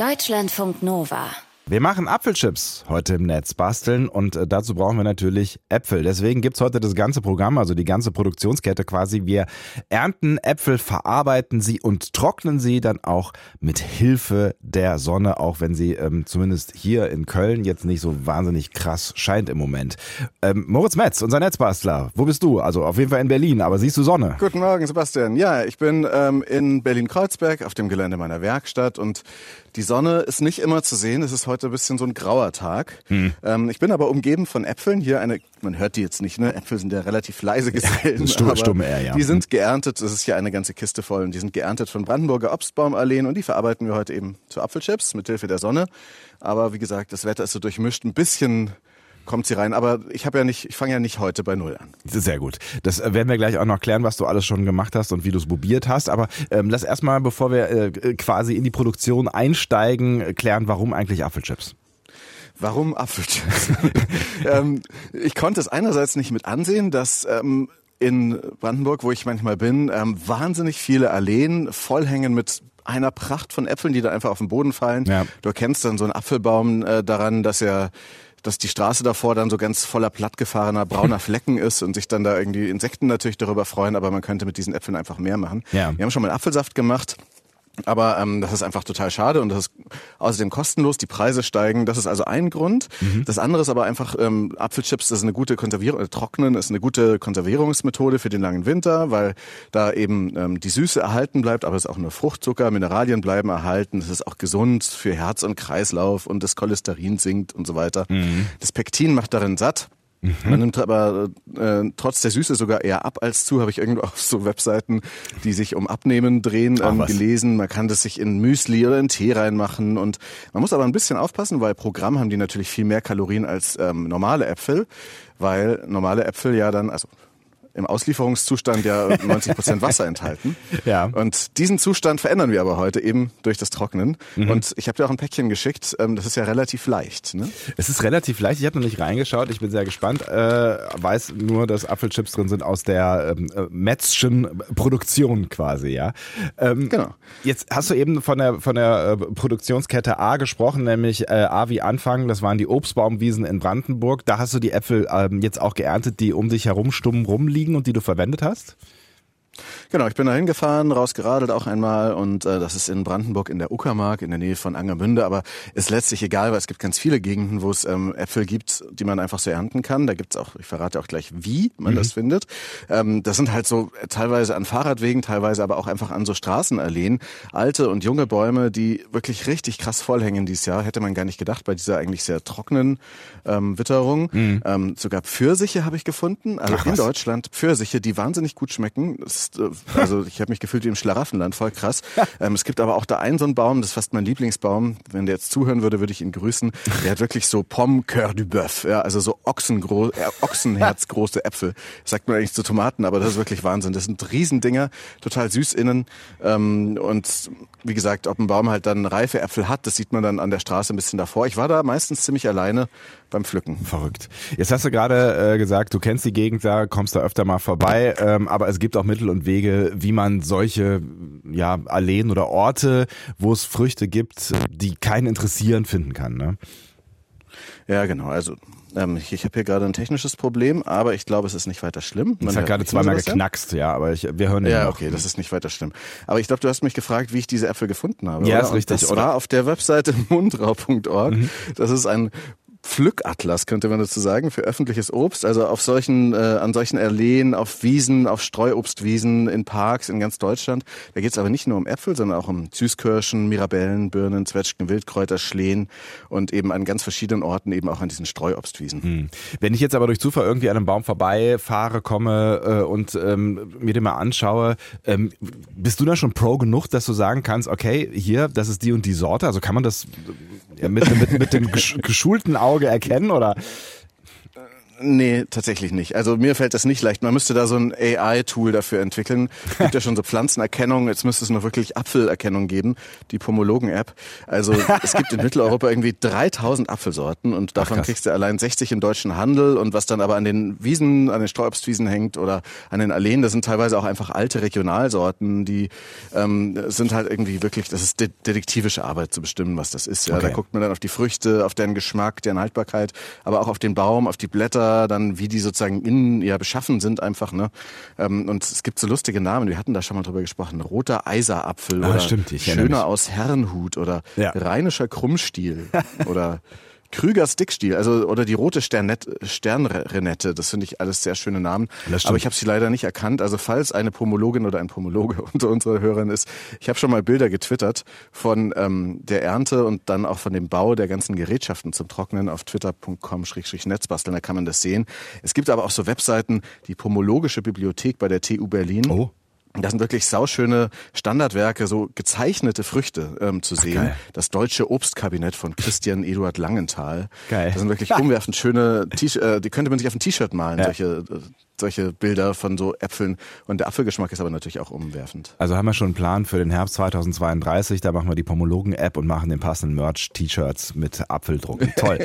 Deutschlandfunk Nova. Wir machen Apfelchips heute im Netz basteln und äh, dazu brauchen wir natürlich Äpfel. Deswegen gibt's heute das ganze Programm, also die ganze Produktionskette quasi. Wir ernten Äpfel, verarbeiten sie und trocknen sie dann auch mit Hilfe der Sonne, auch wenn sie ähm, zumindest hier in Köln jetzt nicht so wahnsinnig krass scheint im Moment. Ähm, Moritz Metz, unser Netzbastler, wo bist du? Also auf jeden Fall in Berlin, aber siehst du Sonne? Guten Morgen, Sebastian. Ja, ich bin ähm, in Berlin-Kreuzberg auf dem Gelände meiner Werkstatt und die Sonne ist nicht immer zu sehen. Es ist heute ein bisschen so ein grauer Tag. Hm. Ähm, ich bin aber umgeben von Äpfeln. Hier eine, man hört die jetzt nicht, ne? Äpfel sind ja relativ leise Gesellen. Ja, stumme, stumme eher, ja. Die sind geerntet. Das ist hier eine ganze Kiste voll. Und die sind geerntet von Brandenburger Obstbaumalleen und die verarbeiten wir heute eben zu Apfelchips mit Hilfe der Sonne. Aber wie gesagt, das Wetter ist so durchmischt. Ein bisschen kommt sie rein. Aber ich habe ja nicht, ich fange ja nicht heute bei Null an. Sehr gut. Das äh, werden wir gleich auch noch klären, was du alles schon gemacht hast und wie du es probiert hast. Aber ähm, lass erstmal, bevor wir äh, quasi in die Produktion einsteigen, klären, warum eigentlich Apfelchips. Warum Apfelchips? ähm, ich konnte es einerseits nicht mit ansehen, dass ähm, in Brandenburg, wo ich manchmal bin, ähm, wahnsinnig viele Alleen vollhängen mit einer Pracht von Äpfeln, die da einfach auf den Boden fallen. Ja. Du erkennst dann so einen Apfelbaum äh, daran, dass er dass die Straße davor dann so ganz voller plattgefahrener brauner Flecken ist und sich dann da irgendwie Insekten natürlich darüber freuen, aber man könnte mit diesen Äpfeln einfach mehr machen. Ja. Wir haben schon mal Apfelsaft gemacht. Aber ähm, das ist einfach total schade und das ist außerdem kostenlos. Die Preise steigen. Das ist also ein Grund. Mhm. Das andere ist aber einfach ähm, Apfelchips. Das ist eine gute Konservierung. Äh, Trocknen ist eine gute Konservierungsmethode für den langen Winter, weil da eben ähm, die Süße erhalten bleibt, aber es ist auch nur Fruchtzucker, Mineralien bleiben erhalten. Es ist auch gesund für Herz und Kreislauf und das Cholesterin sinkt und so weiter. Mhm. Das Pektin macht darin satt. Mhm. Man nimmt aber äh, trotz der Süße sogar eher ab als zu, habe ich irgendwo auf so Webseiten, die sich um Abnehmen drehen, ähm, gelesen. Man kann das sich in Müsli oder in Tee reinmachen und man muss aber ein bisschen aufpassen, weil Programm haben die natürlich viel mehr Kalorien als ähm, normale Äpfel, weil normale Äpfel ja dann, also im Auslieferungszustand ja 90 Prozent Wasser enthalten. Ja. Und diesen Zustand verändern wir aber heute eben durch das Trocknen. Mhm. Und ich habe dir auch ein Päckchen geschickt. Ähm, das ist ja relativ leicht. Ne? Es ist relativ leicht. Ich habe noch nicht reingeschaut. Ich bin sehr gespannt. Äh, weiß nur, dass Apfelchips drin sind aus der ähm, äh, Metzschen Produktion quasi. Ja. Ähm, genau. Jetzt hast du eben von der von der äh, Produktionskette A gesprochen, nämlich äh, A wie Anfang. Das waren die Obstbaumwiesen in Brandenburg. Da hast du die Äpfel ähm, jetzt auch geerntet, die um dich herum stumm rumliegen liegen und die du verwendet hast? Genau, ich bin da hingefahren, rausgeradelt auch einmal und äh, das ist in Brandenburg in der Uckermark in der Nähe von Angermünde, aber ist letztlich egal, weil es gibt ganz viele Gegenden, wo es ähm, Äpfel gibt, die man einfach so ernten kann. Da gibt's auch, ich verrate auch gleich, wie man mhm. das findet. Ähm, das sind halt so teilweise an Fahrradwegen, teilweise aber auch einfach an so Straßenalleen, alte und junge Bäume, die wirklich richtig krass vollhängen dieses Jahr. Hätte man gar nicht gedacht bei dieser eigentlich sehr trockenen ähm, Witterung. Mhm. Ähm, sogar Pfirsiche habe ich gefunden, also Ach, in? Deutschland Pfirsiche, die wahnsinnig gut schmecken. Das ist, äh, also ich habe mich gefühlt wie im Schlaraffenland, voll krass. ähm, es gibt aber auch da einen so einen Baum, das ist fast mein Lieblingsbaum. Wenn der jetzt zuhören würde, würde ich ihn grüßen. Der hat wirklich so Pomme Coeur du Bœuf, ja, also so Ochsengro äh, Ochsenherzgroße Äpfel. Das sagt man eigentlich zu Tomaten, aber das ist wirklich Wahnsinn. Das sind Riesendinger, total süß innen. Ähm, und wie gesagt, ob ein Baum halt dann reife Äpfel hat, das sieht man dann an der Straße ein bisschen davor. Ich war da meistens ziemlich alleine beim Pflücken. Verrückt. Jetzt hast du gerade äh, gesagt, du kennst die Gegend da, kommst da öfter mal vorbei, ähm, aber es gibt auch Mittel und Wege, wie man solche ja, Alleen oder Orte, wo es Früchte gibt, die keinen interessieren, finden kann. Ne? Ja, genau. Also ähm, ich, ich habe hier gerade ein technisches Problem, aber ich glaube, es ist nicht weiter schlimm. Man es hat gerade zweimal geknackst, ja, aber ich, wir hören Ja, okay, das ist nicht weiter schlimm. Aber ich glaube, du hast mich gefragt, wie ich diese Äpfel gefunden habe. Ja, oder? ist richtig. das oder? war auf der Webseite mundrau.org. Mhm. Das ist ein Pflückatlas, könnte man dazu sagen, für öffentliches Obst. Also auf solchen, äh, an solchen Erlehen, auf Wiesen, auf Streuobstwiesen, in Parks in ganz Deutschland. Da geht es aber nicht nur um Äpfel, sondern auch um Süßkirschen, Mirabellen, Birnen, Zwetschgen, Wildkräuter, Schlehen und eben an ganz verschiedenen Orten eben auch an diesen Streuobstwiesen. Hm. Wenn ich jetzt aber durch Zufall irgendwie an einem Baum vorbeifahre, komme äh, und ähm, mir den mal anschaue, ähm, bist du da schon Pro genug, dass du sagen kannst, okay, hier, das ist die und die Sorte? Also kann man das mit, mit, mit dem geschulten Auge erkennen oder? Nee, tatsächlich nicht. Also mir fällt das nicht leicht. Man müsste da so ein AI-Tool dafür entwickeln. Es gibt ja schon so Pflanzenerkennung. Jetzt müsste es noch wirklich Apfelerkennung geben, die Pomologen-App. Also es gibt in Mitteleuropa irgendwie 3000 Apfelsorten und davon Ach, kriegst du allein 60 im deutschen Handel und was dann aber an den Wiesen, an den Streuobstwiesen hängt oder an den Alleen, das sind teilweise auch einfach alte Regionalsorten, die ähm, sind halt irgendwie wirklich, das ist de detektivische Arbeit zu bestimmen, was das ist. Ja, okay. da guckt man dann auf die Früchte, auf deren Geschmack, deren Haltbarkeit, aber auch auf den Baum, auf die Blätter dann wie die sozusagen innen ja beschaffen sind einfach. Ne? Ähm, und es gibt so lustige Namen, wir hatten da schon mal drüber gesprochen. Roter Eiserapfel ah, oder stimmt, Schöner aus Herrenhut oder ja. Rheinischer Krummstiel oder Krüger Stickstiel, also oder die rote Sternette, Sternrenette, das finde ich alles sehr schöne Namen. Aber ich habe sie leider nicht erkannt. Also falls eine Pomologin oder ein Pomologe unter unseren Hörern ist, ich habe schon mal Bilder getwittert von ähm, derErnte und dann auch von dem Bau der ganzen Gerätschaften zum Trocknen auf twitter.com-netzbasteln, da kann man das sehen. Es gibt aber auch so Webseiten, die Pomologische Bibliothek bei der TU Berlin. Oh. Das sind wirklich sauschöne Standardwerke, so gezeichnete Früchte ähm, zu sehen. Ach, das deutsche Obstkabinett von Christian Eduard Langenthal. Geil. Das sind wirklich umwerfend schöne T-Shirts, äh, die könnte man sich auf ein T-Shirt malen, ja. solche äh, solche Bilder von so Äpfeln. Und der Apfelgeschmack ist aber natürlich auch umwerfend. Also haben wir schon einen Plan für den Herbst 2032. Da machen wir die Pomologen-App und machen den passenden Merch-T-Shirts mit Apfeldruck. Toll.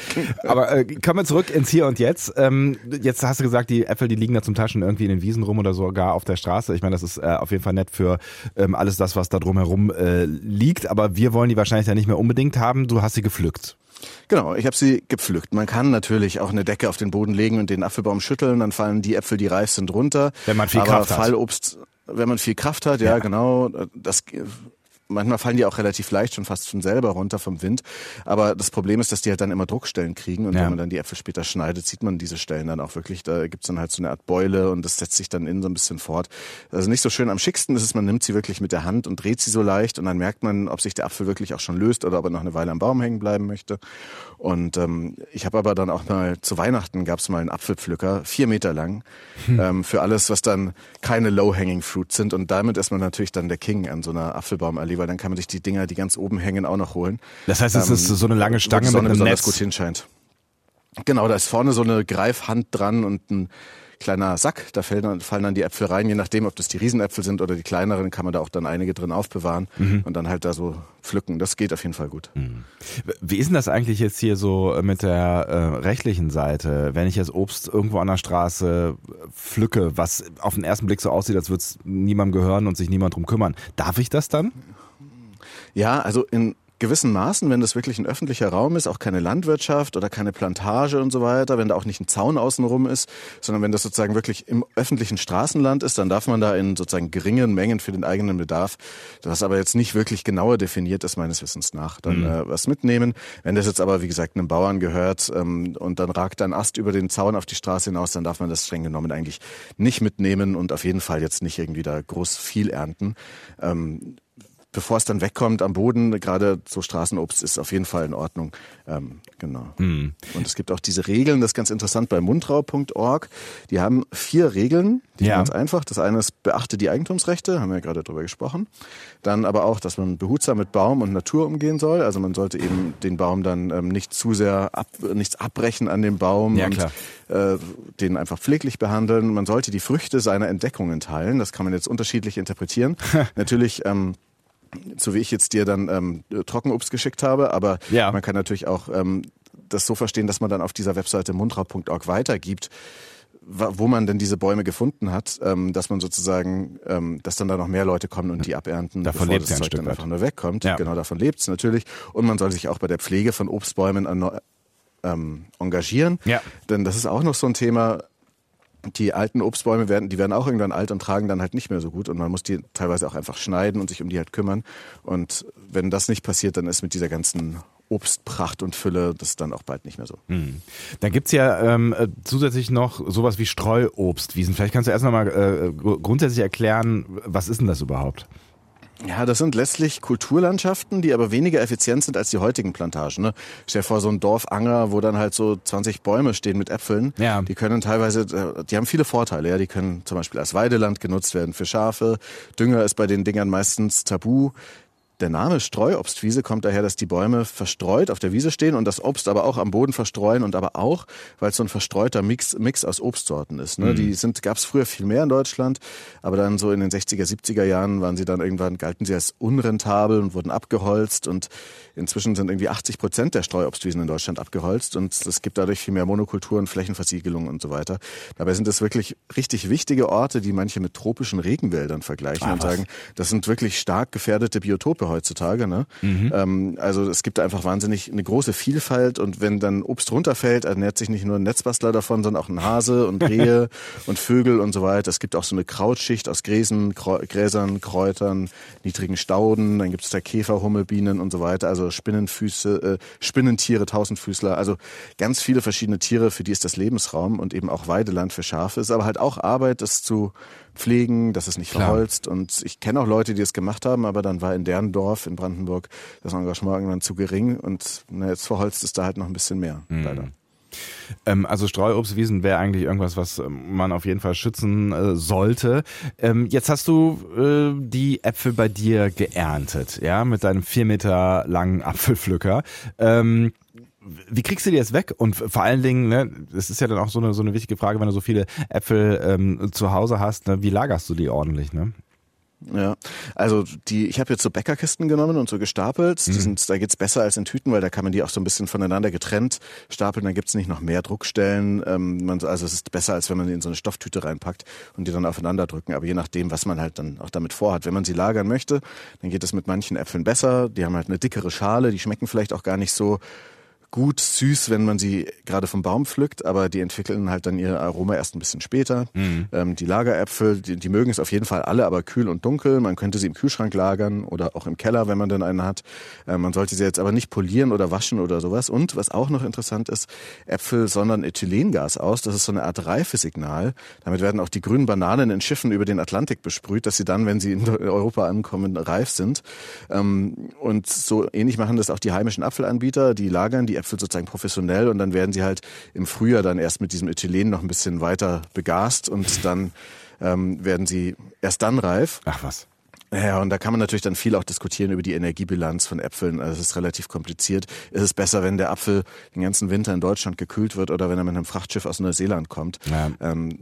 aber äh, kommen wir zurück ins Hier und Jetzt. Ähm, jetzt hast du gesagt, die Äpfel, die liegen da zum Taschen irgendwie in den Wiesen rum oder sogar auf der Straße. Ich meine, das ist äh, auf jeden Fall nett für ähm, alles das, was da drumherum äh, liegt. Aber wir wollen die wahrscheinlich ja nicht mehr unbedingt haben. Du hast sie gepflückt. Genau, ich habe sie gepflückt. Man kann natürlich auch eine Decke auf den Boden legen und den Apfelbaum schütteln, dann fallen die Äpfel, die reif sind, runter. Wenn man viel Aber Kraft hat. Fallobst, wenn man viel Kraft hat, ja, ja. genau. Das Manchmal fallen die auch relativ leicht schon fast von selber runter vom Wind. Aber das Problem ist, dass die halt dann immer Druckstellen kriegen. Und ja. wenn man dann die Äpfel später schneidet, sieht man diese Stellen dann auch wirklich. Da gibt's dann halt so eine Art Beule und das setzt sich dann innen so ein bisschen fort. Also nicht so schön. Am schicksten ist es, man nimmt sie wirklich mit der Hand und dreht sie so leicht und dann merkt man, ob sich der Apfel wirklich auch schon löst oder ob er noch eine Weile am Baum hängen bleiben möchte. Und ähm, ich habe aber dann auch mal zu Weihnachten gab's mal einen Apfelpflücker, vier Meter lang, hm. ähm, für alles, was dann keine Low-Hanging Fruit sind. Und damit ist man natürlich dann der King an so einer Apfelbaumallee, weil dann kann man sich die Dinger, die ganz oben hängen, auch noch holen. Das heißt, es ähm, ist so eine lange Stange mit einem Netz. gut hinscheint. Genau, da ist vorne so eine Greifhand dran und ein kleiner Sack. Da fallen dann, die Äpfel rein, je nachdem, ob das die Riesenäpfel sind oder die kleineren, kann man da auch dann einige drin aufbewahren mhm. und dann halt da so pflücken. Das geht auf jeden Fall gut. Mhm. Wie ist denn das eigentlich jetzt hier so mit der äh, rechtlichen Seite? Wenn ich jetzt Obst irgendwo an der Straße pflücke, was auf den ersten Blick so aussieht, als würde es niemandem gehören und sich niemand drum kümmern, darf ich das dann? Ja, also in gewissen Maßen, wenn das wirklich ein öffentlicher Raum ist, auch keine Landwirtschaft oder keine Plantage und so weiter, wenn da auch nicht ein Zaun außenrum ist, sondern wenn das sozusagen wirklich im öffentlichen Straßenland ist, dann darf man da in sozusagen geringen Mengen für den eigenen Bedarf, das aber jetzt nicht wirklich genauer definiert ist, meines Wissens nach, dann mhm. äh, was mitnehmen. Wenn das jetzt aber, wie gesagt, einem Bauern gehört ähm, und dann ragt ein Ast über den Zaun auf die Straße hinaus, dann darf man das streng genommen eigentlich nicht mitnehmen und auf jeden Fall jetzt nicht irgendwie da groß viel ernten. Ähm, bevor es dann wegkommt am Boden, gerade so Straßenobst ist auf jeden Fall in Ordnung. Ähm, genau. Mhm. Und es gibt auch diese Regeln, das ist ganz interessant bei mundrau.org. Die haben vier Regeln, die ja. sind ganz einfach. Das eine ist, beachte die Eigentumsrechte, haben wir ja gerade drüber gesprochen. Dann aber auch, dass man behutsam mit Baum und Natur umgehen soll. Also man sollte eben den Baum dann ähm, nicht zu sehr ab, nichts abbrechen an dem Baum ja, und. Äh, den einfach pfleglich behandeln. Man sollte die Früchte seiner Entdeckungen teilen. Das kann man jetzt unterschiedlich interpretieren. Natürlich ähm, so wie ich jetzt dir dann ähm, Trockenobst geschickt habe, aber ja. man kann natürlich auch ähm, das so verstehen, dass man dann auf dieser Webseite mundrau.org weitergibt, wo man denn diese Bäume gefunden hat, ähm, dass man sozusagen, ähm, dass dann da noch mehr Leute kommen und die abernten, davon bevor das Zeug dann einfach nur wegkommt. Ja. Genau, davon lebt es natürlich. Und man soll sich auch bei der Pflege von Obstbäumen ähm, engagieren. Ja. Denn das ist auch noch so ein Thema, die alten Obstbäume werden, die werden auch irgendwann alt und tragen dann halt nicht mehr so gut und man muss die teilweise auch einfach schneiden und sich um die halt kümmern. Und wenn das nicht passiert, dann ist mit dieser ganzen Obstpracht und Fülle das dann auch bald nicht mehr so. Hm. Dann gibt's ja ähm, äh, zusätzlich noch sowas wie Streuobstwiesen. Vielleicht kannst du erst mal äh, grundsätzlich erklären, was ist denn das überhaupt? Ja, das sind letztlich Kulturlandschaften, die aber weniger effizient sind als die heutigen Plantagen. Ne? Stell dir vor, so ein Dorfanger, wo dann halt so 20 Bäume stehen mit Äpfeln. Ja. Die können teilweise, äh, die haben viele Vorteile. Ja, Die können zum Beispiel als Weideland genutzt werden für Schafe. Dünger ist bei den Dingern meistens tabu. Der Name Streuobstwiese kommt daher, dass die Bäume verstreut auf der Wiese stehen und das Obst aber auch am Boden verstreuen und aber auch, weil es so ein verstreuter Mix, Mix aus Obstsorten ist. Ne? Mhm. Die sind, gab es früher viel mehr in Deutschland, aber dann so in den 60er, 70er Jahren waren sie dann irgendwann, galten sie als unrentabel und wurden abgeholzt und inzwischen sind irgendwie 80 Prozent der Streuobstwiesen in Deutschland abgeholzt und es gibt dadurch viel mehr Monokulturen, Flächenversiegelung und so weiter. Dabei sind es wirklich richtig wichtige Orte, die manche mit tropischen Regenwäldern vergleichen ah, und sagen, das sind wirklich stark gefährdete Biotope heutzutage. Ne? Mhm. Ähm, also es gibt einfach wahnsinnig eine große Vielfalt und wenn dann Obst runterfällt, ernährt sich nicht nur ein Netzbastler davon, sondern auch ein Hase und Rehe und Vögel und so weiter. Es gibt auch so eine Krautschicht aus Gräsen, Gräsern, Kräutern, niedrigen Stauden, dann gibt es da Käfer, Hummel, Bienen und so weiter, also Spinnenfüße, äh, Spinnentiere, Tausendfüßler, also ganz viele verschiedene Tiere, für die ist das Lebensraum und eben auch Weideland für Schafe. Es ist aber halt auch Arbeit, das zu pflegen, dass es nicht Klar. verholzt. Und ich kenne auch Leute, die es gemacht haben, aber dann war in deren Dorf in Brandenburg das Engagement irgendwann zu gering und na, jetzt verholzt es da halt noch ein bisschen mehr, mhm. leider. Ähm, also Streuobstwiesen wäre eigentlich irgendwas, was ähm, man auf jeden Fall schützen äh, sollte. Ähm, jetzt hast du äh, die Äpfel bei dir geerntet, ja, mit deinem vier Meter langen Apfelpflücker. Wie kriegst du die jetzt weg? Und vor allen Dingen, ne, das ist ja dann auch so eine, so eine wichtige Frage, wenn du so viele Äpfel ähm, zu Hause hast, ne, wie lagerst du die ordentlich? Ne? Ja, also die, ich habe jetzt so Bäckerkisten genommen und so gestapelt. Die mhm. sind, da geht's besser als in Tüten, weil da kann man die auch so ein bisschen voneinander getrennt stapeln. Dann gibt's nicht noch mehr Druckstellen. Ähm, man, also es ist besser, als wenn man die in so eine Stofftüte reinpackt und die dann aufeinander drücken. Aber je nachdem, was man halt dann auch damit vorhat. Wenn man sie lagern möchte, dann geht es mit manchen Äpfeln besser. Die haben halt eine dickere Schale, die schmecken vielleicht auch gar nicht so gut süß, wenn man sie gerade vom Baum pflückt, aber die entwickeln halt dann ihr Aroma erst ein bisschen später. Mhm. Ähm, die Lageräpfel, die, die, mögen es auf jeden Fall alle, aber kühl und dunkel. Man könnte sie im Kühlschrank lagern oder auch im Keller, wenn man denn einen hat. Äh, man sollte sie jetzt aber nicht polieren oder waschen oder sowas. Und was auch noch interessant ist, Äpfel sondern Ethylengas aus. Das ist so eine Art Reifesignal. Damit werden auch die grünen Bananen in Schiffen über den Atlantik besprüht, dass sie dann, wenn sie in Europa ankommen, reif sind. Ähm, und so ähnlich machen das auch die heimischen Apfelanbieter. Die lagern die Äpfel sozusagen professionell und dann werden sie halt im Frühjahr dann erst mit diesem Ethylen noch ein bisschen weiter begast und dann ähm, werden sie erst dann reif. Ach was. Ja, und da kann man natürlich dann viel auch diskutieren über die Energiebilanz von Äpfeln. Also es ist relativ kompliziert. Ist es besser, wenn der Apfel den ganzen Winter in Deutschland gekühlt wird oder wenn er mit einem Frachtschiff aus Neuseeland kommt? Ja. Ähm,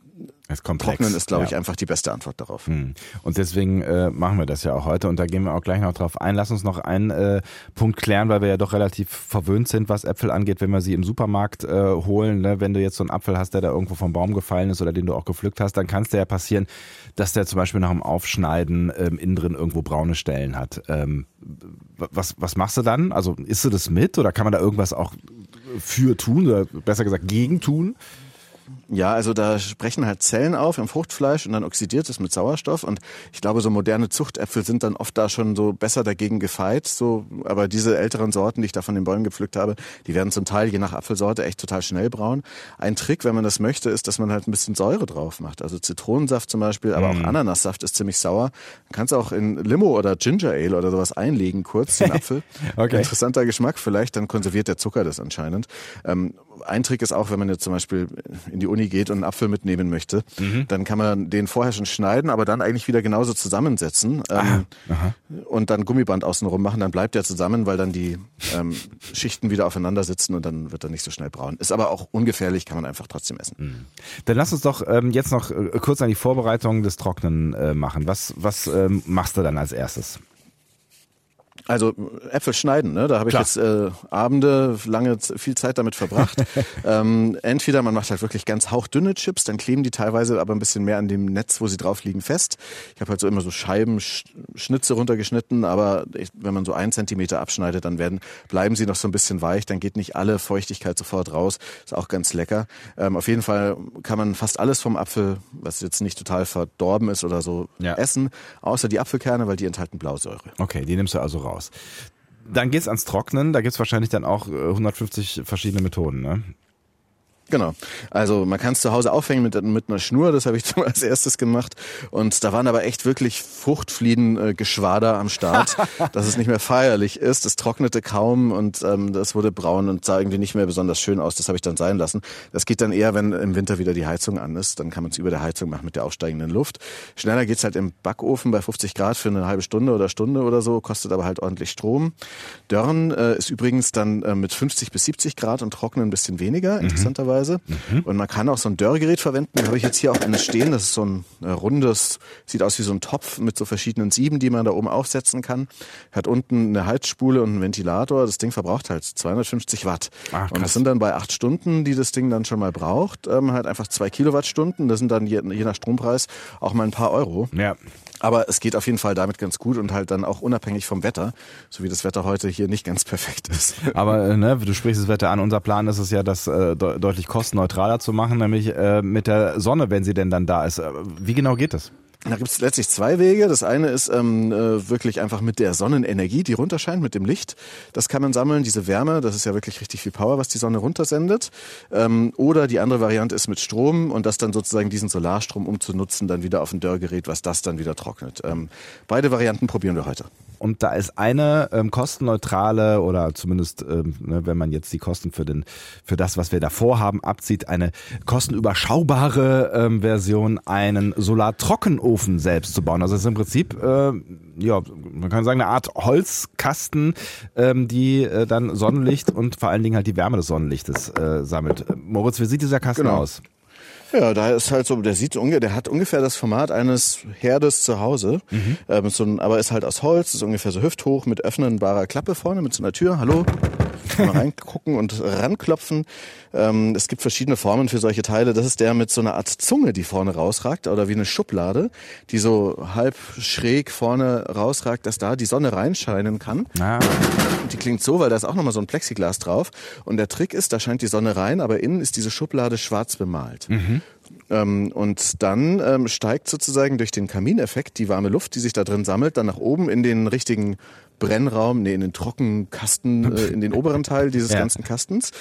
ist komplex. Trocknen ist, glaube ja. ich, einfach die beste Antwort darauf. Hm. Und deswegen äh, machen wir das ja auch heute und da gehen wir auch gleich noch drauf ein. Lass uns noch einen äh, Punkt klären, weil wir ja doch relativ verwöhnt sind, was Äpfel angeht, wenn wir sie im Supermarkt äh, holen. Ne? Wenn du jetzt so einen Apfel hast, der da irgendwo vom Baum gefallen ist oder den du auch gepflückt hast, dann kann es dir ja passieren, dass der zum Beispiel nach dem Aufschneiden ähm, innen drin irgendwo braune Stellen hat. Ähm, was, was machst du dann? Also isst du das mit oder kann man da irgendwas auch für tun oder besser gesagt gegen tun? Ja, also da sprechen halt Zellen auf im Fruchtfleisch und dann oxidiert es mit Sauerstoff und ich glaube, so moderne Zuchtäpfel sind dann oft da schon so besser dagegen gefeit, so, aber diese älteren Sorten, die ich da von den Bäumen gepflückt habe, die werden zum Teil je nach Apfelsorte echt total schnell braun. Ein Trick, wenn man das möchte, ist, dass man halt ein bisschen Säure drauf macht. Also Zitronensaft zum Beispiel, aber mm. auch mhm. Ananassaft ist ziemlich sauer. Man kann es auch in Limo oder Ginger Ale oder sowas einlegen, kurz den Apfel. okay. Interessanter Geschmack vielleicht, dann konserviert der Zucker das anscheinend. Ähm, ein Trick ist auch, wenn man jetzt zum Beispiel in die Uni geht und einen Apfel mitnehmen möchte, mhm. dann kann man den vorher schon schneiden, aber dann eigentlich wieder genauso zusammensetzen ähm, und dann Gummiband außenrum machen, dann bleibt er zusammen, weil dann die ähm, Schichten wieder aufeinander sitzen und dann wird er nicht so schnell braun. Ist aber auch ungefährlich, kann man einfach trotzdem essen. Mhm. Dann lass uns doch ähm, jetzt noch äh, kurz an die Vorbereitung des Trocknen äh, machen. Was, was ähm, machst du dann als erstes? Also Äpfel schneiden, ne? da habe ich jetzt äh, Abende, lange viel Zeit damit verbracht. ähm, entweder man macht halt wirklich ganz hauchdünne Chips, dann kleben die teilweise aber ein bisschen mehr an dem Netz, wo sie drauf liegen, fest. Ich habe halt so immer so Scheiben, Schnitze runtergeschnitten, aber ich, wenn man so einen Zentimeter abschneidet, dann werden bleiben sie noch so ein bisschen weich, dann geht nicht alle Feuchtigkeit sofort raus. Ist auch ganz lecker. Ähm, auf jeden Fall kann man fast alles vom Apfel, was jetzt nicht total verdorben ist oder so, ja. essen, außer die Apfelkerne, weil die enthalten Blausäure. Okay, die nimmst du also raus raus. Dann geht's ans Trocknen, da gibt's wahrscheinlich dann auch 150 äh, verschiedene Methoden, ne? Genau. Also man kann es zu Hause aufhängen mit, mit einer Schnur, das habe ich als erstes gemacht. Und da waren aber echt wirklich Fruchtflieden-Geschwader am Start, dass es nicht mehr feierlich ist. Es trocknete kaum und ähm, das wurde braun und sah irgendwie nicht mehr besonders schön aus. Das habe ich dann sein lassen. Das geht dann eher, wenn im Winter wieder die Heizung an ist. Dann kann man es über der Heizung machen mit der aufsteigenden Luft. Schneller geht's halt im Backofen bei 50 Grad für eine halbe Stunde oder Stunde oder so, kostet aber halt ordentlich Strom. Dörren äh, ist übrigens dann äh, mit 50 bis 70 Grad und trocknen ein bisschen weniger, mhm. Interessanterweise. Weise. Mhm. Und man kann auch so ein Dörrgerät verwenden. Da habe ich jetzt hier auch eines stehen. Das ist so ein äh, rundes, sieht aus wie so ein Topf mit so verschiedenen Sieben, die man da oben aufsetzen kann. Hat unten eine Heizspule und einen Ventilator. Das Ding verbraucht halt 250 Watt. Ach, und das sind dann bei acht Stunden, die das Ding dann schon mal braucht, ähm, halt einfach zwei Kilowattstunden. Das sind dann je, je nach Strompreis auch mal ein paar Euro. Ja. Aber es geht auf jeden Fall damit ganz gut und halt dann auch unabhängig vom Wetter, so wie das Wetter heute hier nicht ganz perfekt ist. Aber äh, ne, du sprichst das Wetter an. Unser Plan ist es ja, das äh, de deutlich kostenneutraler zu machen, nämlich äh, mit der Sonne, wenn sie denn dann da ist. Äh, wie genau geht das? Da gibt es letztlich zwei Wege. Das eine ist ähm, äh, wirklich einfach mit der Sonnenenergie, die runterscheint, mit dem Licht. Das kann man sammeln, diese Wärme. Das ist ja wirklich richtig viel Power, was die Sonne runtersendet. Ähm, oder die andere Variante ist mit Strom und das dann sozusagen diesen Solarstrom umzunutzen, dann wieder auf ein Dörrgerät, was das dann wieder trocknet. Ähm, beide Varianten probieren wir heute. Und da ist eine ähm, kostenneutrale oder zumindest, ähm, ne, wenn man jetzt die Kosten für den für das, was wir da vorhaben, abzieht, eine kostenüberschaubare ähm, Version, einen Solartrockenofen selbst zu bauen. Also es ist im Prinzip, äh, ja, man kann sagen, eine Art Holzkasten, ähm, die äh, dann Sonnenlicht und vor allen Dingen halt die Wärme des Sonnenlichtes äh, sammelt. Moritz, wie sieht dieser Kasten genau. aus? Ja, da ist halt so, der sieht ungefähr, der hat ungefähr das Format eines Herdes zu Hause, mhm. ähm, so ein, aber ist halt aus Holz, ist ungefähr so hüfthoch mit öffnenbarer Klappe vorne mit so einer Tür. Hallo, kann man reingucken und ranklopfen. Ähm, es gibt verschiedene Formen für solche Teile. Das ist der mit so einer Art Zunge, die vorne rausragt oder wie eine Schublade, die so halb schräg vorne rausragt, dass da die Sonne reinscheinen kann. Ah. Die klingt so, weil da ist auch nochmal so ein Plexiglas drauf. Und der Trick ist, da scheint die Sonne rein, aber innen ist diese Schublade schwarz bemalt. Mhm. Ähm, und dann ähm, steigt sozusagen durch den Kamineffekt die warme Luft, die sich da drin sammelt, dann nach oben in den richtigen Brennraum, nee, in den Trockenkasten, äh, in den oberen Teil dieses ja. ganzen Kastens.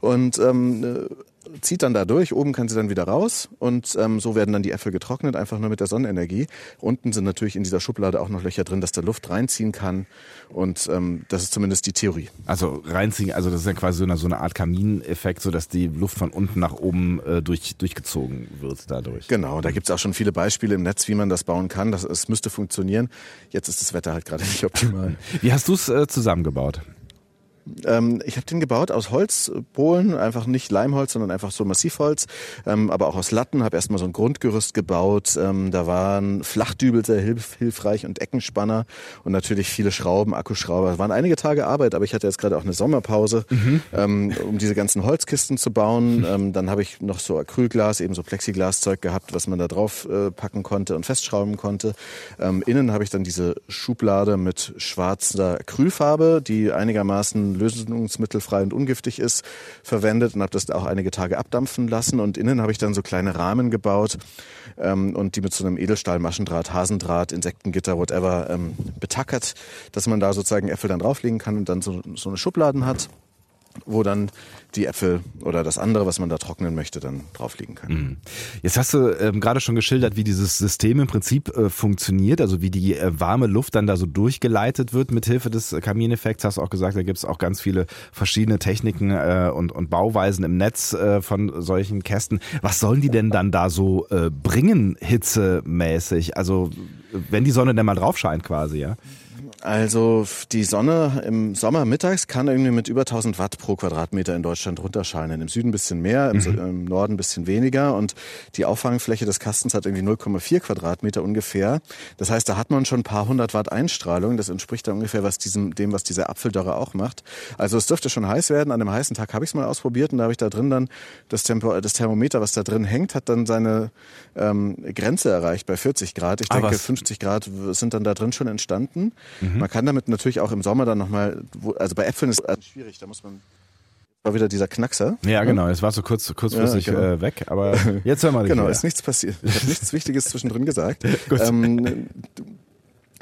Und ähm, äh, zieht dann da durch, oben kann sie dann wieder raus und ähm, so werden dann die Äpfel getrocknet, einfach nur mit der Sonnenenergie. Unten sind natürlich in dieser Schublade auch noch Löcher drin, dass da Luft reinziehen kann und ähm, das ist zumindest die Theorie. Also reinziehen, also das ist ja quasi so eine, so eine Art Kamineffekt, so dass die Luft von unten nach oben äh, durch, durchgezogen wird dadurch. Genau, da gibt's auch schon viele Beispiele im Netz, wie man das bauen kann. Das, es müsste funktionieren. Jetzt ist das Wetter halt gerade nicht optimal. Wie hast du es äh, zusammengebaut? Ähm, ich habe den gebaut aus Holzbohlen, einfach nicht Leimholz, sondern einfach so Massivholz, ähm, aber auch aus Latten. Habe erstmal so ein Grundgerüst gebaut. Ähm, da waren Flachdübel sehr hilf hilfreich und Eckenspanner und natürlich viele Schrauben, Akkuschrauber. Das waren einige Tage Arbeit, aber ich hatte jetzt gerade auch eine Sommerpause, mhm. ähm, um diese ganzen Holzkisten zu bauen. Mhm. Ähm, dann habe ich noch so Acrylglas, eben so Plexiglaszeug gehabt, was man da drauf äh, packen konnte und festschrauben konnte. Ähm, innen habe ich dann diese Schublade mit schwarzer Acrylfarbe, die einigermaßen lösungsmittelfrei und ungiftig ist, verwendet und habe das auch einige Tage abdampfen lassen. Und innen habe ich dann so kleine Rahmen gebaut ähm, und die mit so einem Edelstahl, Maschendraht, Hasendraht, Insektengitter, whatever ähm, betackert, dass man da sozusagen Äpfel dann drauflegen kann und dann so, so eine Schubladen hat wo dann die Äpfel oder das andere, was man da trocknen möchte, dann drauf liegen kann. Mhm. Jetzt hast du ähm, gerade schon geschildert, wie dieses System im Prinzip äh, funktioniert, also wie die äh, warme Luft dann da so durchgeleitet wird mit Hilfe des Kamineffekts. Hast du auch gesagt, da gibt es auch ganz viele verschiedene Techniken äh, und, und Bauweisen im Netz äh, von solchen Kästen. Was sollen die denn dann da so äh, bringen, hitzemäßig? Also wenn die Sonne denn mal drauf scheint quasi, ja? Also die Sonne im Sommer mittags kann irgendwie mit über 1000 Watt pro Quadratmeter in Deutschland runterscheinen. Im Süden ein bisschen mehr, im, mhm. im Norden ein bisschen weniger und die Auffangfläche des Kastens hat irgendwie 0,4 Quadratmeter ungefähr. Das heißt, da hat man schon ein paar hundert Watt Einstrahlung. Das entspricht da ungefähr was diesem, dem, was diese Apfeldörre auch macht. Also es dürfte schon heiß werden. An dem heißen Tag habe ich es mal ausprobiert und da habe ich da drin dann das, Tempo, das Thermometer, was da drin hängt, hat dann seine ähm, Grenze erreicht bei 40 Grad. Ich ah, denke, 50 Grad sind dann da drin schon entstanden. Mhm. Mhm. Man kann damit natürlich auch im Sommer dann nochmal, also bei Äpfeln ist es schwierig, da muss man war wieder dieser Knackser. Ja, ne? genau. Es war so kurz, kurzfristig ja, genau. äh, weg, aber jetzt hören wir Genau, ist nichts passiert. Ich habe nichts Wichtiges zwischendrin gesagt. ähm,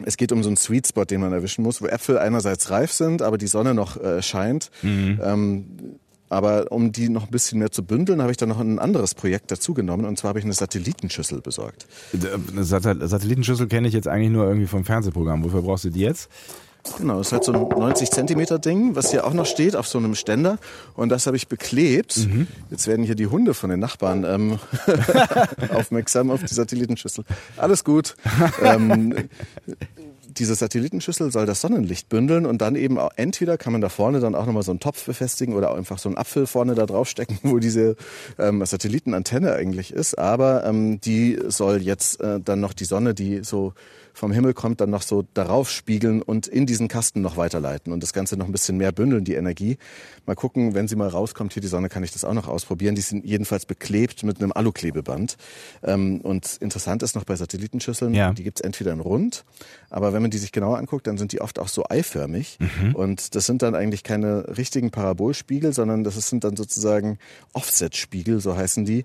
es geht um so einen Sweet Spot, den man erwischen muss, wo Äpfel einerseits reif sind, aber die Sonne noch äh, scheint. Mhm. Ähm, aber um die noch ein bisschen mehr zu bündeln, habe ich dann noch ein anderes Projekt dazugenommen. Und zwar habe ich eine Satellitenschüssel besorgt. Eine Satellitenschüssel kenne ich jetzt eigentlich nur irgendwie vom Fernsehprogramm. Wofür brauchst du die jetzt? Genau, das ist halt so ein 90 Zentimeter Ding, was hier auch noch steht auf so einem Ständer. Und das habe ich beklebt. Mhm. Jetzt werden hier die Hunde von den Nachbarn ähm, aufmerksam auf die Satellitenschüssel. Alles gut. ähm, diese Satellitenschüssel soll das Sonnenlicht bündeln und dann eben auch, entweder kann man da vorne dann auch nochmal so einen Topf befestigen oder einfach so einen Apfel vorne da draufstecken, wo diese ähm, Satellitenantenne eigentlich ist. Aber ähm, die soll jetzt äh, dann noch die Sonne, die so vom Himmel kommt, dann noch so darauf spiegeln und in diesen Kasten noch weiterleiten und das Ganze noch ein bisschen mehr bündeln, die Energie. Mal gucken, wenn sie mal rauskommt, hier die Sonne, kann ich das auch noch ausprobieren. Die sind jedenfalls beklebt mit einem Aluklebeband. Ähm, und interessant ist noch bei Satellitenschüsseln, ja. die gibt's entweder in rund, aber wenn man die sich genauer anguckt, dann sind die oft auch so eiförmig. Mhm. Und das sind dann eigentlich keine richtigen Parabolspiegel, sondern das sind dann sozusagen Offset-Spiegel, so heißen die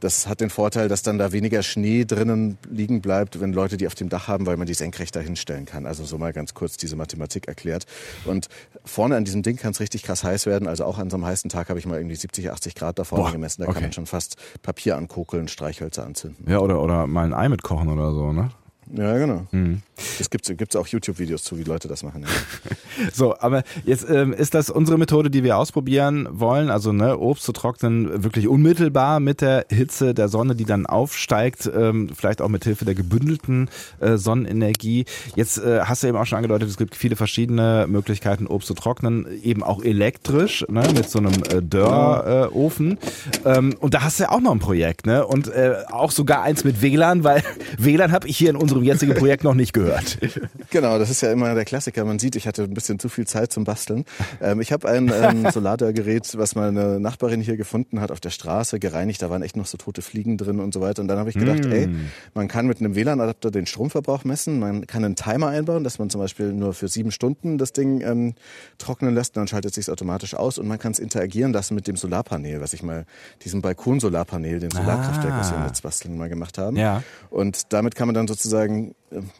das hat den Vorteil, dass dann da weniger Schnee drinnen liegen bleibt, wenn Leute die auf dem Dach haben, weil man die senkrecht dahinstellen kann. Also so mal ganz kurz diese Mathematik erklärt. Und vorne an diesem Ding kann es richtig krass heiß werden. Also auch an so einem heißen Tag habe ich mal irgendwie 70, 80 Grad da vorne Boah, gemessen. Da okay. kann man schon fast Papier ankokeln, Streichhölzer anzünden. Ja, oder, oder mal ein Ei mitkochen oder so, ne? Ja, genau. Mhm. Es gibt gibt's auch YouTube-Videos zu, wie Leute das machen. Ja. so, aber jetzt ähm, ist das unsere Methode, die wir ausprobieren wollen. Also ne, Obst zu trocknen wirklich unmittelbar mit der Hitze der Sonne, die dann aufsteigt, ähm, vielleicht auch mit Hilfe der gebündelten äh, Sonnenenergie. Jetzt äh, hast du eben auch schon angedeutet, es gibt viele verschiedene Möglichkeiten, Obst zu trocknen, eben auch elektrisch, ne, mit so einem äh, Dörrofen. Äh, ähm, und da hast du ja auch noch ein Projekt, ne? Und äh, auch sogar eins mit WLAN, weil WLAN habe ich hier in unserem unserem jetzigen Projekt noch nicht gehört. Genau, das ist ja immer der Klassiker. Man sieht, ich hatte ein bisschen zu viel Zeit zum Basteln. Ähm, ich habe ein ähm, Solardörrgerät, was meine Nachbarin hier gefunden hat, auf der Straße gereinigt. Da waren echt noch so tote Fliegen drin und so weiter. Und dann habe ich gedacht, mm. ey, man kann mit einem WLAN-Adapter den Stromverbrauch messen. Man kann einen Timer einbauen, dass man zum Beispiel nur für sieben Stunden das Ding ähm, trocknen lässt. Dann schaltet sich automatisch aus und man kann es interagieren lassen mit dem Solarpanel, was ich mal, diesem Balkon-Solarpanel, den Solarkraftwerk, ah. was wir im Netzbasteln mal gemacht haben. Ja. Und damit kann man dann sozusagen sozusagen ähm,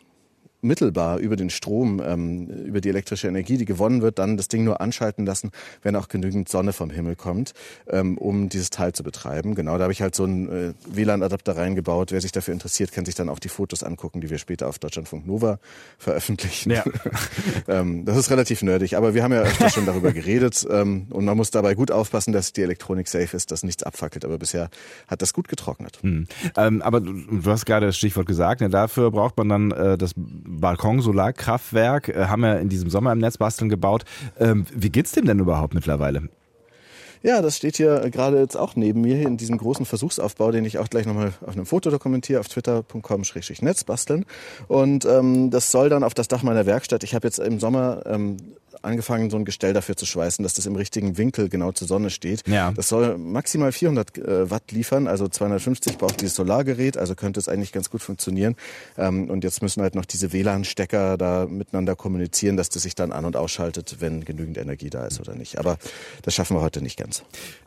mittelbar über den Strom, ähm, über die elektrische Energie, die gewonnen wird, dann das Ding nur anschalten lassen, wenn auch genügend Sonne vom Himmel kommt, ähm, um dieses Teil zu betreiben. Genau, da habe ich halt so einen äh, WLAN-Adapter reingebaut. Wer sich dafür interessiert, kann sich dann auch die Fotos angucken, die wir später auf Deutschlandfunk Nova veröffentlichen. Ja. ähm, das ist relativ nerdig, aber wir haben ja öfter schon darüber geredet ähm, und man muss dabei gut aufpassen, dass die Elektronik safe ist, dass nichts abfackelt. Aber bisher hat das gut getrocknet. Hm. Ähm, aber du, du hast gerade das Stichwort gesagt, ja, dafür braucht man dann äh, das Balkon-Solarkraftwerk, äh, haben wir in diesem Sommer im Netz basteln gebaut. Ähm, wie geht's dem denn überhaupt mittlerweile? Ja, das steht hier gerade jetzt auch neben mir hier in diesem großen Versuchsaufbau, den ich auch gleich nochmal auf einem Foto dokumentiere auf twitter.com-netz basteln. Und ähm, das soll dann auf das Dach meiner Werkstatt. Ich habe jetzt im Sommer ähm, angefangen, so ein Gestell dafür zu schweißen, dass das im richtigen Winkel genau zur Sonne steht. Ja. Das soll maximal 400 äh, Watt liefern, also 250 braucht dieses Solargerät, also könnte es eigentlich ganz gut funktionieren. Ähm, und jetzt müssen halt noch diese WLAN-Stecker da miteinander kommunizieren, dass das sich dann an- und ausschaltet, wenn genügend Energie da ist oder nicht. Aber das schaffen wir heute nicht ganz.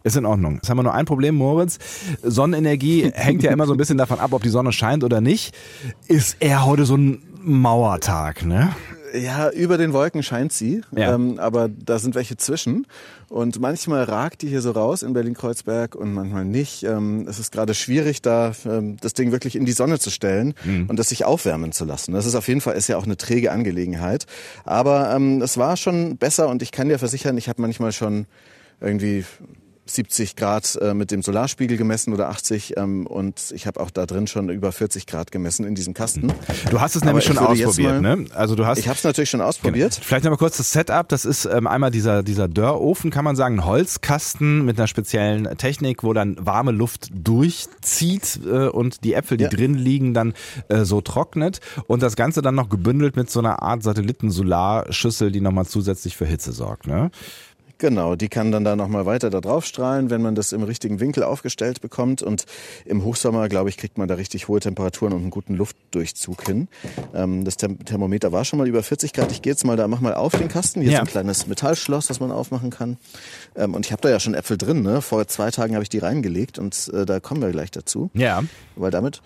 Ist in Ordnung. Jetzt haben wir nur ein Problem, Moritz. Sonnenenergie hängt ja immer so ein bisschen davon ab, ob die Sonne scheint oder nicht. Ist eher heute so ein Mauertag, ne? Ja, über den Wolken scheint sie, ja. ähm, aber da sind welche zwischen. Und manchmal ragt die hier so raus in Berlin-Kreuzberg und manchmal nicht. Ähm, es ist gerade schwierig, da ähm, das Ding wirklich in die Sonne zu stellen mhm. und das sich aufwärmen zu lassen. Das ist auf jeden Fall ist ja auch eine träge Angelegenheit. Aber ähm, es war schon besser und ich kann dir versichern, ich habe manchmal schon irgendwie 70 Grad äh, mit dem Solarspiegel gemessen oder 80 ähm, und ich habe auch da drin schon über 40 Grad gemessen in diesem Kasten. Du hast es nämlich schon ausprobiert, mal, ne? Also du hast. Ich habe es natürlich schon ausprobiert. Genau. Vielleicht noch mal kurz das Setup. Das ist ähm, einmal dieser dieser Dörrofen, kann man sagen, ein Holzkasten mit einer speziellen Technik, wo dann warme Luft durchzieht äh, und die Äpfel, die ja. drin liegen, dann äh, so trocknet und das Ganze dann noch gebündelt mit so einer Art Satellitensolarschüssel, die nochmal zusätzlich für Hitze sorgt, ne? Genau, die kann dann da nochmal weiter da drauf strahlen, wenn man das im richtigen Winkel aufgestellt bekommt. Und im Hochsommer, glaube ich, kriegt man da richtig hohe Temperaturen und einen guten Luftdurchzug hin. Ähm, das Thermometer war schon mal über 40 Grad. Ich gehe jetzt mal da, mach mal auf den Kasten. Hier ja. ist ein kleines Metallschloss, das man aufmachen kann. Ähm, und ich habe da ja schon Äpfel drin. Ne? Vor zwei Tagen habe ich die reingelegt und äh, da kommen wir gleich dazu. Ja. Weil damit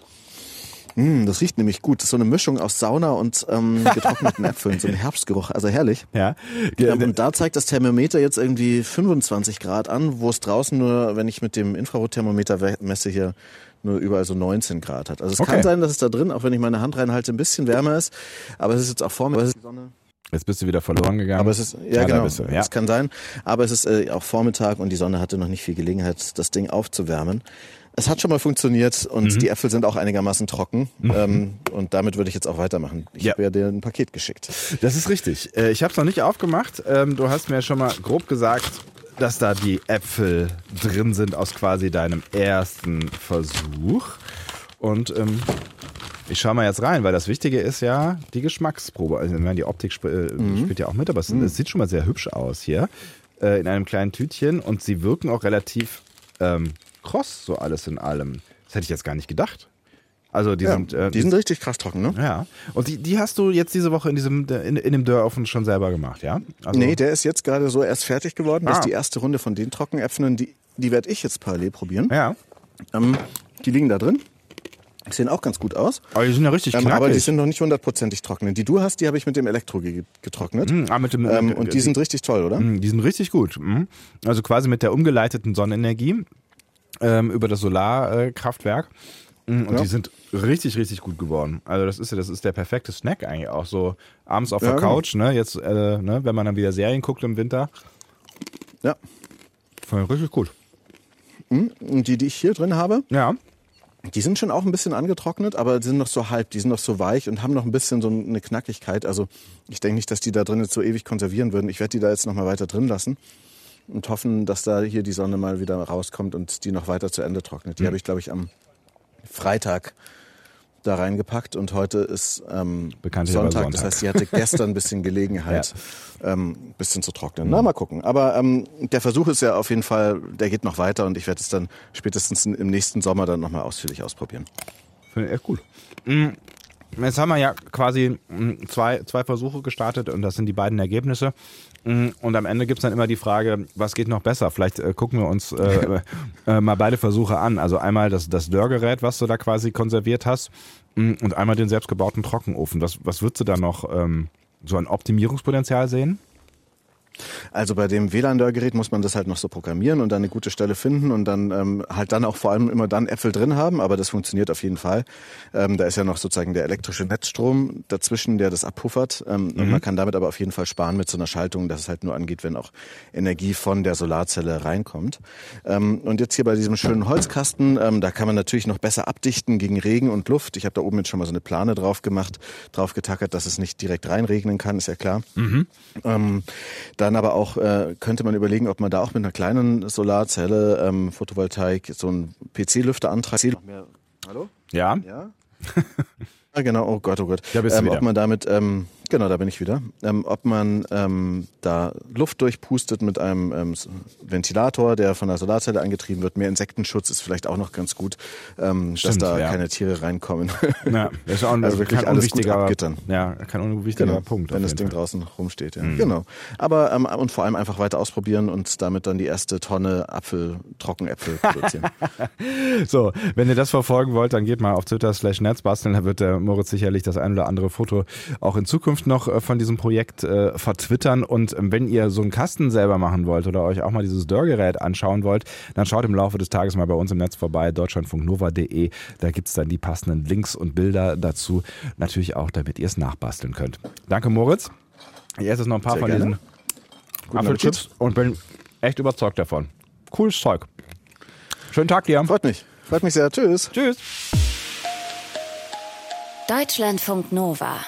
Mm, das riecht nämlich gut. Das ist so eine Mischung aus Sauna und ähm, getrockneten Äpfeln, so ein Herbstgeruch. Also herrlich. Ja. Ähm, und da zeigt das Thermometer jetzt irgendwie 25 Grad an, wo es draußen nur, wenn ich mit dem Infrarotthermometer messe hier, nur überall so 19 Grad hat. Also es Okay. kann sein, dass es da drin, auch wenn ich meine Hand reinhalte, ein bisschen wärmer ist. Aber es ist jetzt auch vor mir. Aber es ist die Sonne. Jetzt bist du wieder verloren gegangen. Aber es ist, ja, da genau, du, ja. es kann sein. Aber es ist äh, auch Vormittag und die Sonne hatte noch nicht viel Gelegenheit, das Ding aufzuwärmen. Es hat schon mal funktioniert und Mhm. die Äpfel sind auch einigermaßen trocken. Ähm, und damit würde ich jetzt auch weitermachen. Ich Ja. habe ja dir ein Paket geschickt. Das ist richtig. Äh, Ich habe es noch nicht aufgemacht. Ähm, Du hast mir schon mal grob gesagt, dass da die Äpfel drin sind aus quasi deinem ersten Versuch. Und ähm, ich schaue mal jetzt rein, weil das Wichtige ist ja die Geschmacksprobe. Also die Optik sp äh, spielt ja auch mit, aber es, es sieht schon mal sehr hübsch aus hier. Äh, in einem kleinen Tütchen und sie wirken auch relativ ähm, kross, so alles in allem. Das hätte ich jetzt gar nicht gedacht. Also die Ja, sind, äh, die sind richtig krass trocken, ne? ja. Und die, die hast du jetzt diese Woche in diesem in, in dem Dörrofen schon selber gemacht, ja? Also, Nee, der ist jetzt gerade so erst fertig geworden. Das Ah. ist die erste Runde von den Trockenäpfeln. Die, die werde ich jetzt parallel probieren. Ja. Ähm, die liegen da drin. Sehen auch ganz gut aus. Aber die sind ja richtig Ähm, knackig. aber die sind noch nicht hundertprozentig trocknen. Die du hast, die habe ich mit dem Elektro ge getrocknet. Hm, ah, mit dem, Ähm, und die sind richtig toll, oder? Hm, Die sind richtig gut. Hm. Also quasi mit der umgeleiteten Sonnenenergie ähm, über das Solarkraftwerk. Hm, Und Ja. die sind richtig, richtig gut geworden. Also das ist ja, das ist der perfekte Snack eigentlich auch so abends auf Ja, der genau. Couch, ne? Jetzt, äh, ne, wenn man dann wieder Serien guckt im Winter. Ja. Voll richtig gut. Und die, die ich hier drin habe, Ja. die sind schon auch ein bisschen angetrocknet, aber die sind noch so halb, die sind noch so weich und haben noch ein bisschen so eine Knackigkeit. Also ich denke nicht, dass die da drin jetzt so ewig konservieren würden. Ich werde die da jetzt noch mal weiter drin lassen und hoffen, dass da hier die Sonne mal wieder rauskommt und die noch weiter zu Ende trocknet. Die habe ich, glaube ich, am Freitag da reingepackt und heute ist ähm, aber Sonntag. Das Sonntag. heißt, sie hatte gestern ein bisschen Gelegenheit, ähm, ein bisschen zu trocknen. Na, mal gucken. Aber ähm, der Versuch ist ja auf jeden Fall, der geht noch weiter und ich werde es dann spätestens im nächsten Sommer dann nochmal ausführlich ausprobieren. Finde ich echt cool. Mm, Jetzt haben wir ja quasi mm, zwei, zwei Versuche gestartet und das sind die beiden Ergebnisse. Mm, Und am Ende gibt es dann immer die Frage, was geht noch besser? Vielleicht äh, gucken wir uns äh, äh, mal beide Versuche an. Also einmal das, das Dörrgerät, was du da quasi konserviert hast mm, und einmal den selbstgebauten Trockenofen. Was, was würdest du da noch ähm, so ein Optimierungspotenzial sehen? Also bei dem WLAN-Dörrgerät muss man das halt noch so programmieren und dann eine gute Stelle finden und dann ähm, halt dann auch vor allem immer dann Äpfel drin haben, aber das funktioniert auf jeden Fall. Ähm, da ist ja noch sozusagen der elektrische Netzstrom dazwischen, der das abpuffert ähm, und man kann damit aber auf jeden Fall sparen mit so einer Schaltung, dass es halt nur angeht, wenn auch Energie von der Solarzelle reinkommt. Ähm, und jetzt hier bei diesem schönen Holzkasten, ähm, da kann man natürlich noch besser abdichten gegen Regen und Luft. Ich habe da oben jetzt schon mal so eine Plane drauf gemacht, drauf getackert, dass es nicht direkt reinregnen kann, ist ja klar. Ähm, dann aber auch äh, könnte man überlegen, ob man da auch mit einer kleinen Solarzelle, ähm, Photovoltaik, so einen PC-Lüfter antreibt. Hallo? Ja. Ja? ah, genau, oh Gott, oh Gott. Da bist du ähm, ob man damit, ähm, genau, da bin ich wieder, ähm, ob man ähm, da Luft durchpustet mit einem ähm, Ventilator, der von der Solarzelle angetrieben wird. Mehr Insektenschutz ist vielleicht auch noch ganz gut, ähm, dass Stimmt, da ja. keine Tiere reinkommen. Ja, das ist auch ein, Also wirklich alles gut abgittern. ja, kein unwichtiger Genau, Punkt. wenn das Ding Fall. Mhm. draußen rumsteht. Ja. Genau. Aber ähm, und vor allem einfach weiter ausprobieren und damit dann die erste Tonne Apfel, Trockenäpfel produzieren. So, wenn ihr das verfolgen wollt, dann geht mal auf Twitter slash Netzbasteln. Da wird der Moritz sicherlich das ein oder andere Foto auch in Zukunft noch äh, von diesem Projekt äh, vertwittern. Und ähm, wenn ihr so einen Kasten selber machen wollt oder euch auch mal dieses Dörrgerät anschauen wollt, dann schaut im Laufe des Tages mal bei uns im Netz vorbei, deutschlandfunknova.de. Da gibt's dann die passenden Links und Bilder dazu. Natürlich auch, damit ihr es nachbasteln könnt. Danke, Moritz. Ich esse jetzt noch ein paar Sehr von gerne. diesen Apfelchips und bin echt überzeugt davon. Cooles Zeug. Schönen Tag dir. Freut mich. Freut mich sehr. Tschüss. Tschüss. Deutschlandfunk Nova